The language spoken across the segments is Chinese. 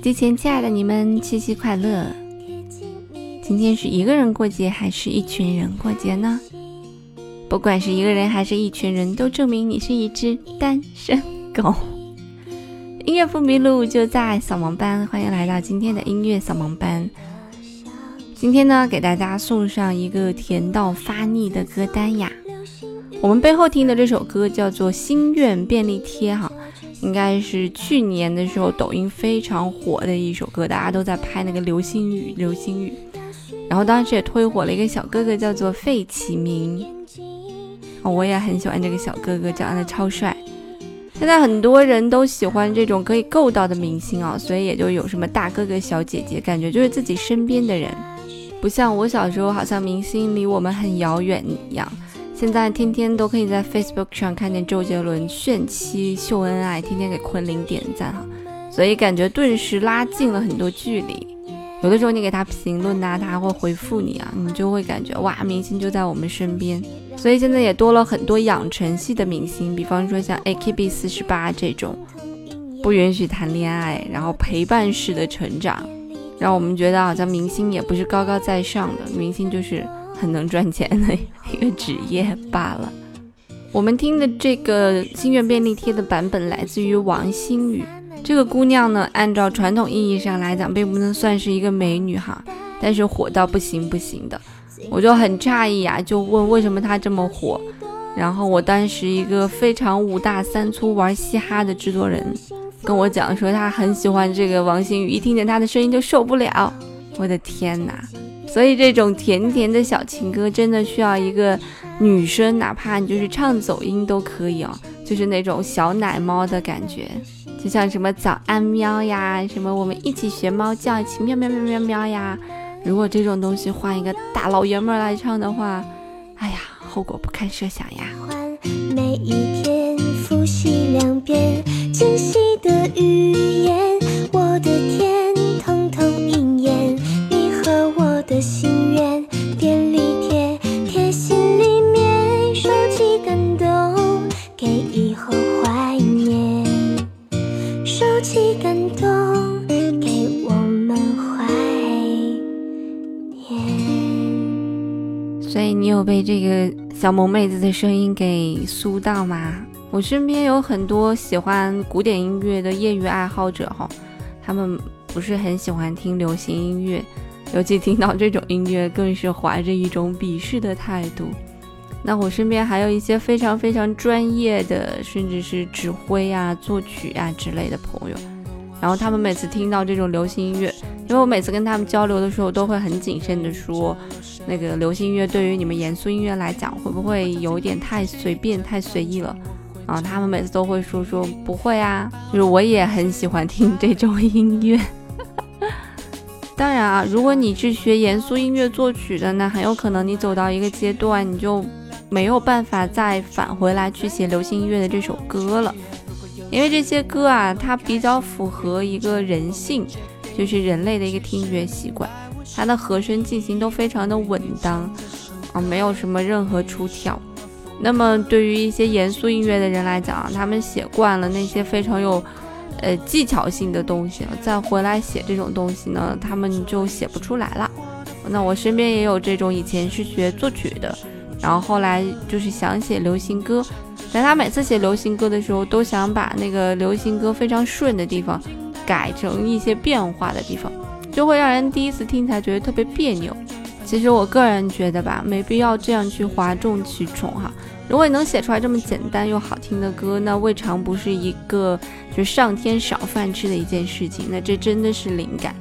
手机前，亲爱的你们，七夕快乐！今天是一个人过节，还是一群人过节呢？不管是一个人还是一群人，都证明你是一只单身狗。音乐不迷路，就在扫盲班。欢迎来到今天的音乐扫盲班。今天呢，给大家送上一个甜到发腻的歌单呀。我们背后听的这首歌叫做《心愿便利贴》哈。应该是去年的时候，抖音非常火的一首歌，大家都在拍那个流星雨，流星雨。然后当时也推火了一个小哥哥，叫做费启鸣。我也很喜欢这个小哥哥，长得超帅。现在很多人都喜欢这种可以够到的明星啊，所以也就有什么大哥哥、小姐姐，感觉就是自己身边的人，不像我小时候，好像明星离我们很遥远一样。现在天天都可以在 Facebook 上看见周杰伦炫妻秀恩爱，天天给昆凌点赞哈，所以感觉顿时拉近了很多距离。有的时候你给他评论呐，他还会回复你啊，你就会感觉哇，明星就在我们身边。所以现在也多了很多养成系的明星，比方说像 AKB 四十八这种，不允许谈恋爱，然后陪伴式的成长，让我们觉得好像明星也不是高高在上的，明星就是。很能赚钱的一个职业罢了。我们听的这个心愿便利贴的版本来自于王心雨。这个姑娘呢，按照传统意义上来讲，并不能算是一个美女哈，但是火到不行不行的。我就很诧异啊，就问为什么她这么火。然后我当时一个非常五大三粗玩嘻哈的制作人跟我讲说，他很喜欢这个王心雨，一听见她的声音就受不了。我的天哪！所以这种甜甜的小情歌真的需要一个女生，哪怕你就是唱走音都可以哦，就是那种小奶猫的感觉，就像什么早安喵呀，什么我们一起学猫叫，一起喵喵喵喵喵呀。如果这种东西换一个大老爷们来唱的话，哎呀，后果不堪设想呀。每一天复习两遍惊喜的语被这个小萌妹子的声音给酥到吗？我身边有很多喜欢古典音乐的业余爱好者哈，他们不是很喜欢听流行音乐。尤其听到这种音乐，更是怀着一种鄙视的态度。那我身边还有一些非常非常专业的，甚至是指挥啊、作曲啊之类的朋友，然后他们每次听到这种流行音乐，因为我每次跟他们交流的时候，都会很谨慎的说，那个流行音乐对于你们严肃音乐来讲，会不会有点太随便、太随意了？啊他们每次都会说说不会啊，就是我也很喜欢听这种音乐。当然啊，如果你是学严肃音乐作曲的，那很有可能你走到一个阶段，你就没有办法再返回来去写流行音乐的这首歌了，因为这些歌啊，它比较符合一个人性，就是人类的一个听觉习惯，它的和声进行都非常的稳当啊，没有什么任何出挑。那么对于一些严肃音乐的人来讲，他们写惯了那些非常有。呃，技巧性的东西，再回来写这种东西呢，他们就写不出来了。那我身边也有这种以前是学作曲的，然后后来就是想写流行歌，但他每次写流行歌的时候，都想把那个流行歌非常顺的地方改成一些变化的地方，就会让人第一次听起来觉得特别别扭。其实我个人觉得吧，没必要这样去哗众取宠哈。如果你能写出来这么简单又好听的歌，那未尝不是一个就是上天赏饭吃的一件事情。那这真的是灵感。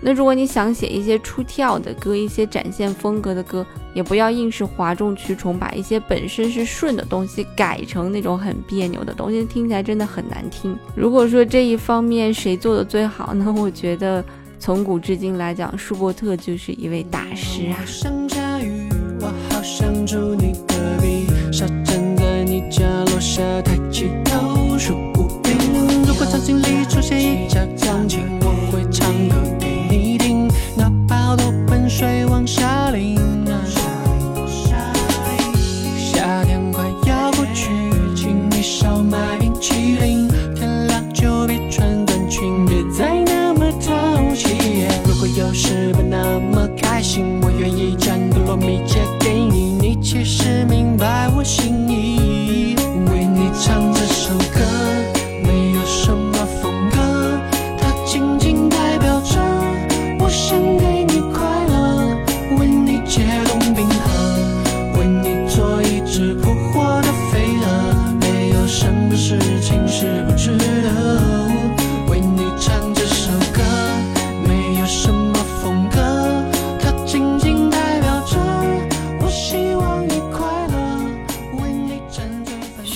那如果你想写一些出跳的歌，一些展现风格的歌，也不要硬是哗众取宠，把一些本身是顺的东西改成那种很别扭的东西，听起来真的很难听。如果说这一方面谁做的最好呢？我觉得从古至今来讲，舒伯特就是一位大师啊。如果场景里出现一架钢琴，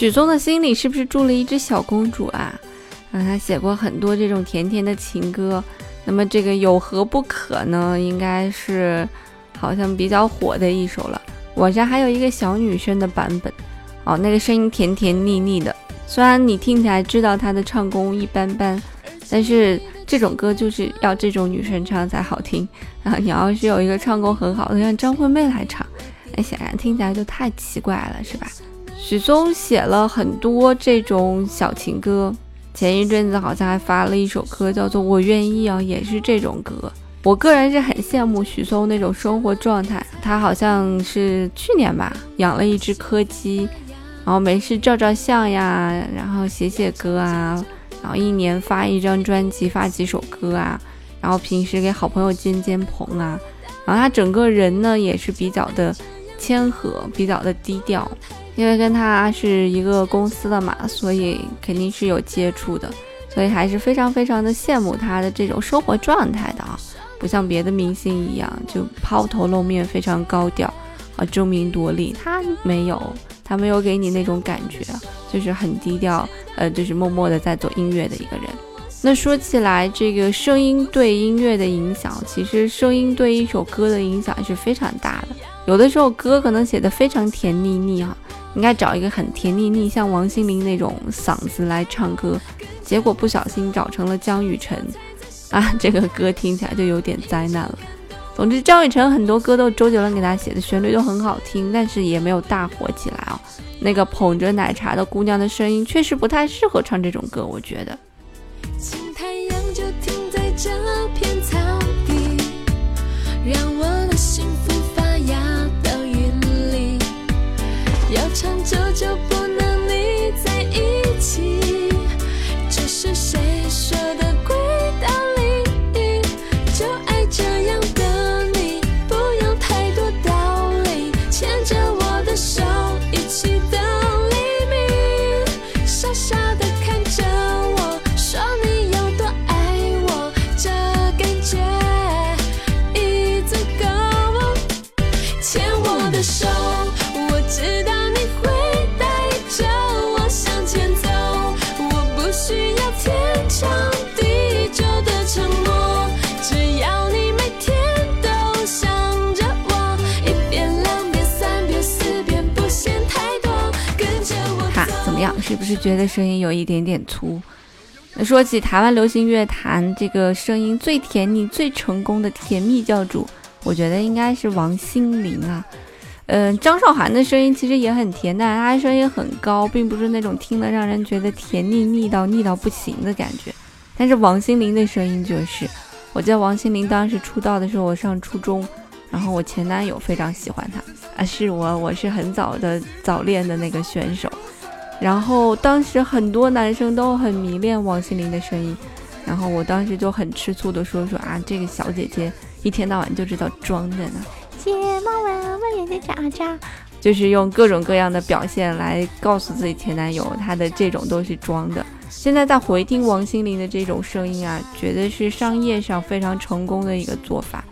许嵩的心里是不是住了一只小公主啊？嗯，他写过很多这种甜甜的情歌。那么这个有何不可呢？应该是好像比较火的一首了。网上还有一个小女生的版本，哦，那个声音甜甜腻腻的。虽然你听起来知道她的唱功一般般，但是这种歌就是要这种女生唱才好听啊！你要是有一个唱功很好的，像张惠妹来唱，那显然听起来就太奇怪了，是吧？许嵩写了很多这种小情歌，前一阵子好像还发了一首歌，叫做《我愿意》啊，也是这种歌。我个人是很羡慕许嵩那种生活状态，他好像是去年吧，养了一只柯基，然后没事照照相呀，然后写写歌啊，然后一年发一张专辑，发几首歌啊，然后平时给好朋友肩肩棚啊，然后他整个人呢也是比较的谦和，比较的低调。因为跟他是一个公司的嘛，所以肯定是有接触的，所以还是非常非常的羡慕他的这种生活状态的啊，不像别的明星一样就抛头露面，非常高调啊，争名夺利。他没有，他没有给你那种感觉，就是很低调，呃，就是默默的在做音乐的一个人。那说起来，这个声音对音乐的影响，其实声音对一首歌的影响是非常大的。有的时候歌可能写的非常甜腻腻哈。应该找一个很甜腻腻，像王心凌那种嗓子来唱歌，结果不小心找成了江雨晨，啊，这个歌听起来就有点灾难了。总之，张雨晨很多歌都周杰伦给他写的，旋律都很好听，但是也没有大火起来哦。那个捧着奶茶的姑娘的声音确实不太适合唱这种歌，我觉得。太阳就停在这片草地，让我么样是不是觉得声音有一点点粗？说起台湾流行乐坛这个声音最甜腻、最成功的甜蜜教主，我觉得应该是王心凌啊。嗯，张韶涵的声音其实也很甜，但是她声音很高，并不是那种听了让人觉得甜腻腻到腻到不行的感觉。但是王心凌的声音就是，我记得王心凌当时出道的时候，我上初中，然后我前男友非常喜欢她啊，是我，我是很早的早恋的那个选手。然后当时很多男生都很迷恋王心凌的声音，然后我当时就很吃醋的说说啊，这个小姐姐一天到晚就知道装着呢，睫毛弯弯眼睛眨眨，就是用各种各样的表现来告诉自己前男友，她的这种都是装的。现在在回听王心凌的这种声音啊，觉得是商业上非常成功的一个做法。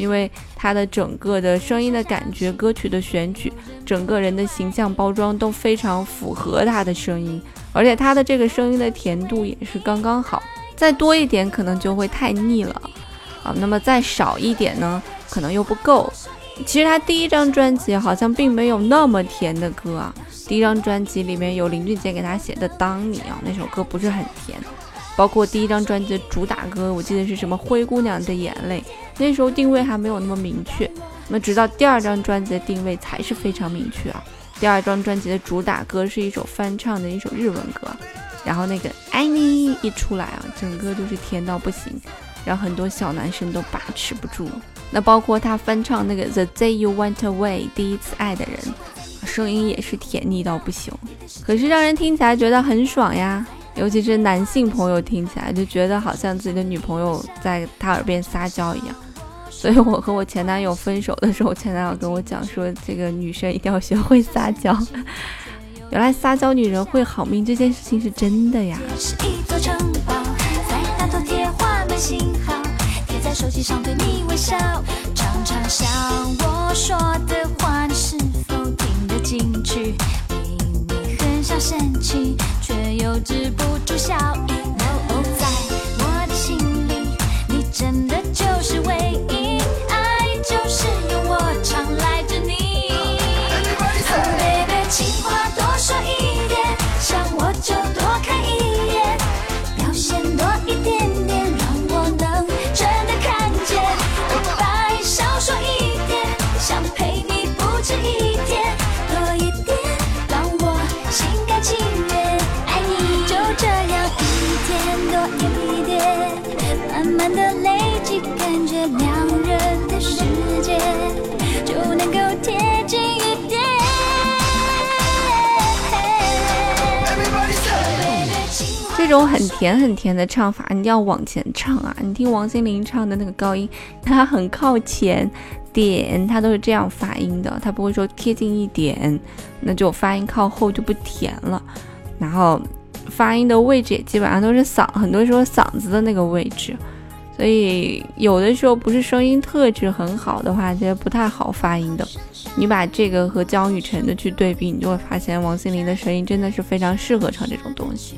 因为他的整个的声音的感觉、歌曲的选取、整个人的形象包装都非常符合他的声音，而且他的这个声音的甜度也是刚刚好，再多一点可能就会太腻了啊，那么再少一点呢，可能又不够。其实他第一张专辑好像并没有那么甜的歌啊，第一张专辑里面有林俊杰给他写的《当你》啊，那首歌不是很甜。包括第一张专辑的主打歌，我记得是什么《灰姑娘的眼泪》，那时候定位还没有那么明确。那直到第二张专辑的定位才是非常明确啊。第二张专辑的主打歌是一首翻唱的一首日文歌，然后那个爱你一出来啊，整个就是甜到不行，让很多小男生都把持不住。那包括他翻唱那个 The Day You Went Away 第一次爱的人，声音也是甜腻到不行，可是让人听起来觉得很爽呀。尤其是男性朋友听起来就觉得好像自己的女朋友在他耳边撒娇一样，所以我和我前男友分手的时候，前男友跟我讲说，这个女生一定要学会撒娇。原来撒娇女人会好命这件事情是真的呀。常常生气，却又止不住笑意。这种很甜很甜的唱法，你一定要往前唱啊！你听王心凌唱的那个高音，它很靠前点，它都是这样发音的，它不会说贴近一点，那就发音靠后就不甜了。然后发音的位置也基本上都是嗓，很多时候嗓子的那个位置，所以有的时候不是声音特质很好的话，其实不太好发音的。你把这个和江雨晨的去对比，你就会发现王心凌的声音真的是非常适合唱这种东西。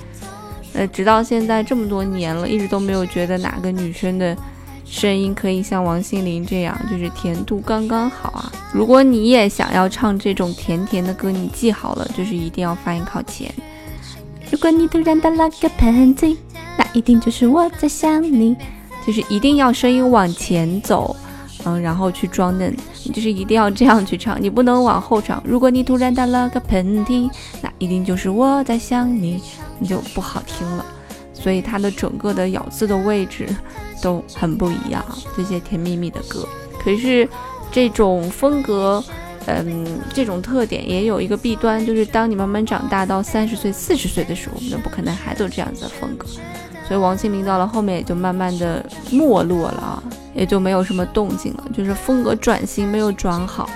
呃，直到现在这么多年了，一直都没有觉得哪个女生的声音可以像王心凌这样，就是甜度刚刚好啊。如果你也想要唱这种甜甜的歌，你记好了，就是一定要发音靠前。如果你突然打了个喷嚏，那一定就是我在想你，就是一定要声音往前走，嗯，然后去装嫩，你就是一定要这样去唱，你不能往后唱。如果你突然打了个喷嚏，那一定就是我在想你。你就不好听了，所以它的整个的咬字的位置都很不一样。这些甜蜜蜜的歌，可是这种风格，嗯，这种特点也有一个弊端，就是当你慢慢长大到三十岁、四十岁的时候，那不可能还走这样子的风格。所以王心凌到了后面也就慢慢的没落了啊，也就没有什么动静了，就是风格转型没有转好，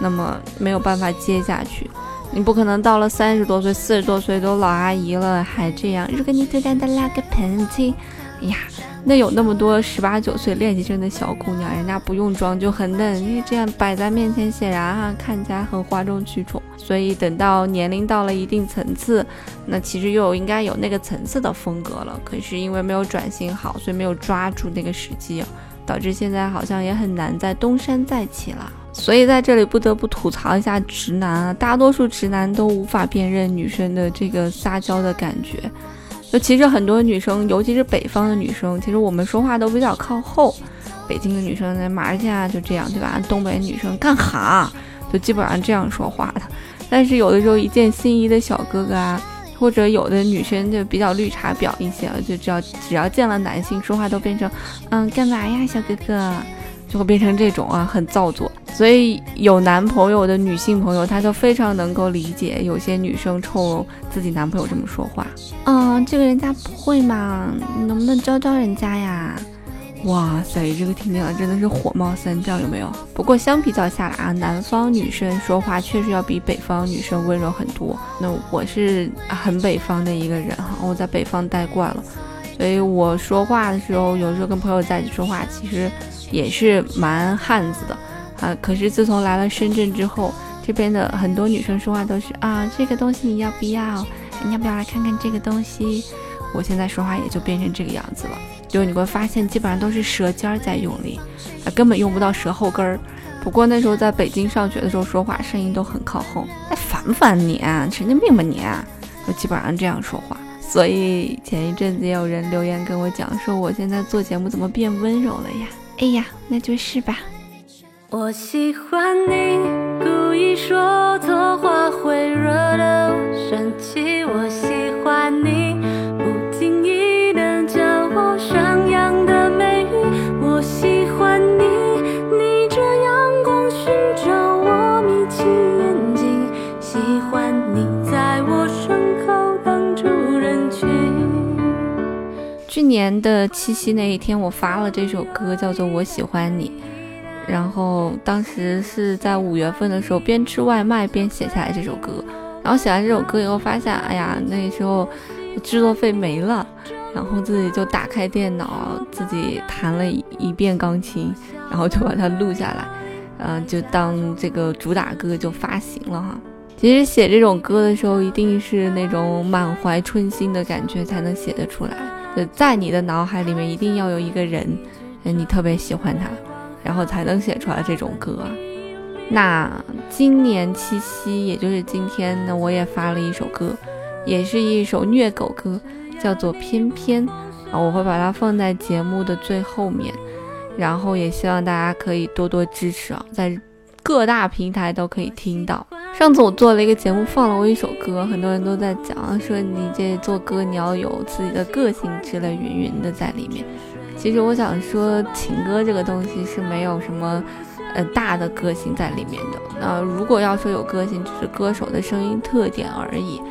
那么没有办法接下去。你不可能到了三十多岁、四十多岁都老阿姨了还这样。如果你突然的拉个喷嚏，哎呀，那有那么多十八九岁练习生的小姑娘，人家不用装就很嫩，因为这样摆在面前显然哈看起来很哗众取宠。所以等到年龄到了一定层次，那其实又应该有那个层次的风格了。可是因为没有转型好，所以没有抓住那个时机，导致现在好像也很难再东山再起了。所以在这里不得不吐槽一下直男啊，大多数直男都无法辨认女生的这个撒娇的感觉。就其实很多女生，尤其是北方的女生，其实我们说话都比较靠后。北京的女生呢，马上啊就这样，对吧？东北女生干哈，就基本上这样说话的。但是有的时候一见心仪的小哥哥啊，或者有的女生就比较绿茶婊一些，就只要只要见了男性，说话都变成嗯干嘛呀，小哥哥。就会变成这种啊，很造作。所以有男朋友的女性朋友，她就非常能够理解有些女生冲自己男朋友这么说话。嗯，这个人家不会嘛，你能不能教教人家呀？哇塞，这个听起来真的是火冒三丈，有没有？不过相比较下来啊，南方女生说话确实要比北方女生温柔很多。那我是很北方的一个人哈，我在北方待惯了，所以我说话的时候，有时候跟朋友在一起说话，其实。也是蛮汉子的啊，可是自从来了深圳之后，这边的很多女生说话都是啊，这个东西你要不要？你要不要来看看这个东西？我现在说话也就变成这个样子了，就你会发现基本上都是舌尖儿在用力，啊，根本用不到舌后根儿。不过那时候在北京上学的时候，说话声音都很靠后，哎，烦不烦你？啊？神经病吧你？就基本上这样说话。所以前一阵子也有人留言跟我讲说，我现在做节目怎么变温柔了呀？哎呀，那就是吧。我喜欢你，故意说错话会惹得我生气。我喜欢你，不经意的叫我上扬的美语。我喜欢你，逆着阳光寻找我，眯起眼睛。喜欢你在我身后挡住人群。去年的七夕那一天，我发了这首歌，叫做《我喜欢你》。然后当时是在五月份的时候，边吃外卖边写下来这首歌。然后写完这首歌以后，发现，哎呀，那时候制作费没了，然后自己就打开电脑，自己弹了一遍钢琴，然后就把它录下来，嗯，就当这个主打歌就发行了哈。其实写这种歌的时候，一定是那种满怀春心的感觉才能写得出来。就在你的脑海里面，一定要有一个人，你特别喜欢他，然后才能写出来这种歌。那今年七夕，也就是今天呢，我也发了一首歌，也是一首虐狗歌，叫做《偏偏》啊，我会把它放在节目的最后面，然后也希望大家可以多多支持啊，在各大平台都可以听到。上次我做了一个节目，放了我一首歌，很多人都在讲，说你这做歌你要有自己的个性之类云云的在里面。其实我想说，情歌这个东西是没有什么呃大的个性在里面的。那如果要说有个性，只是歌手的声音特点而已。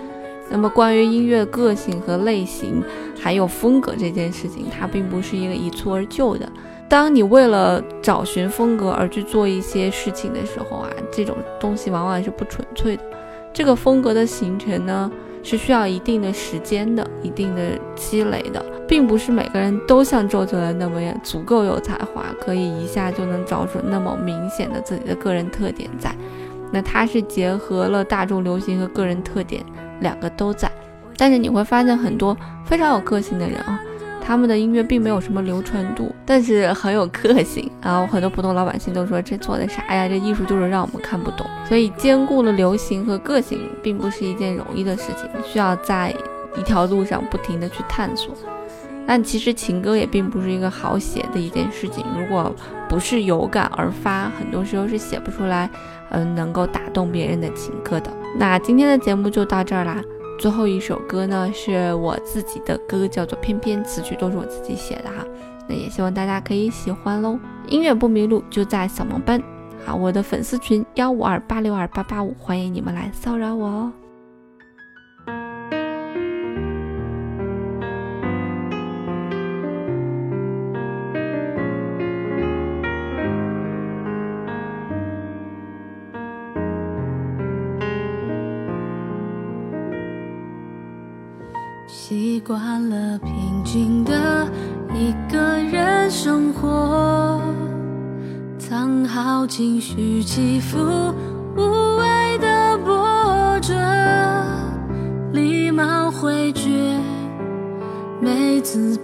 那么关于音乐个性和类型还有风格这件事情，它并不是一个一蹴而就的。当你为了找寻风格而去做一些事情的时候啊，这种东西往往是不纯粹的。这个风格的形成呢，是需要一定的时间的，一定的积累的，并不是每个人都像周杰伦那么样足够有才华，可以一下就能找准那么明显的自己的个人特点在。那他是结合了大众流行和个人特点两个都在，但是你会发现很多非常有个性的人啊。他们的音乐并没有什么流传度，但是很有个性啊！很多普通老百姓都说这做的啥呀？这艺术就是让我们看不懂。所以兼顾了流行和个性，并不是一件容易的事情，需要在一条路上不停的去探索。但其实情歌也并不是一个好写的一件事情，如果不是有感而发，很多时候是写不出来，嗯，能够打动别人的情歌的。那今天的节目就到这儿啦。最后一首歌呢，是我自己的歌，叫做《偏偏》，词曲都是我自己写的哈。那也希望大家可以喜欢喽。音乐不迷路，就在小萌班。好，我的粉丝群幺五二八六二八八五，欢迎你们来骚扰我哦。习惯了平静的一个人生活，藏好情绪起伏，无谓的波折，礼貌回绝每次